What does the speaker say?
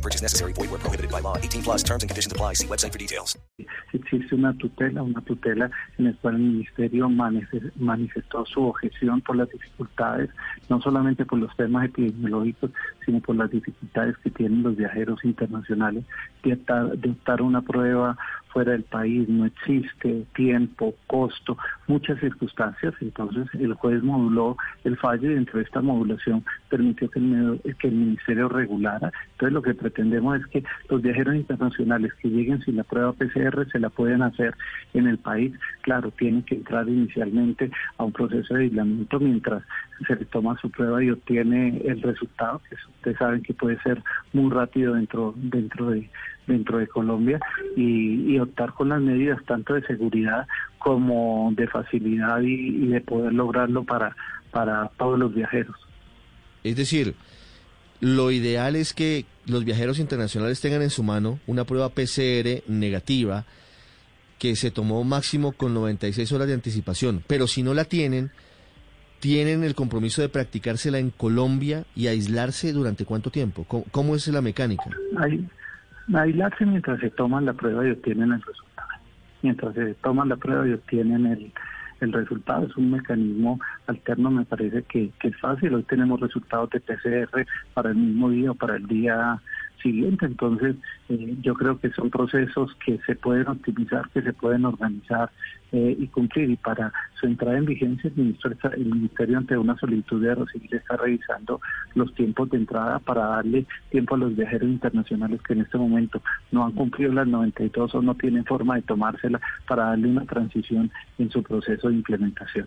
Purchase necessary. Void where prohibited by law. 18 plus terms and conditions apply. See website for details. Existe una tutela, una tutela en la cual el Ministerio manife- manifestó su objeción por las dificultades, no solamente por los temas epidemiológicos, sino por las dificultades que tienen los viajeros internacionales de optar, de optar una prueba fuera del país, no existe tiempo, costo, muchas circunstancias. Entonces el juez moduló el fallo y dentro de esta modulación permitió que el, que el ministerio regulara. Entonces lo que pretendemos es que los viajeros internacionales que lleguen sin la prueba PCR se la pueden hacer en el país. Claro, tienen que entrar inicialmente a un proceso de aislamiento mientras se le toma su prueba y obtiene el resultado, que ustedes saben que puede ser muy rápido dentro, dentro de dentro de Colombia y, optar con las medidas tanto de seguridad como de facilidad y, y de poder lograrlo para, para todos los viajeros. Es decir, lo ideal es que los viajeros internacionales tengan en su mano una prueba PCR negativa que se tomó máximo con 96 horas de anticipación, pero si no la tienen, tienen el compromiso de practicársela en Colombia y aislarse durante cuánto tiempo? ¿Cómo, es la mecánica? Aislarse mientras se toman la prueba y obtienen el resultado. Mientras se toman la prueba y obtienen el, el resultado. Es un mecanismo alterno, me parece que, que es fácil. Hoy tenemos resultados de PCR para el mismo día o para el día siguiente. Entonces, eh, yo creo que son procesos que se pueden optimizar, que se pueden organizar eh, y cumplir. Y para su entrada en vigencia, el ministerio, el ministerio ante una solicitud de recibir está revisando los tiempos de entrada para darle tiempo a los viajeros internacionales que en este momento no han cumplido las 92 o no tienen forma de tomársela para darle una transición en su proceso de implementación.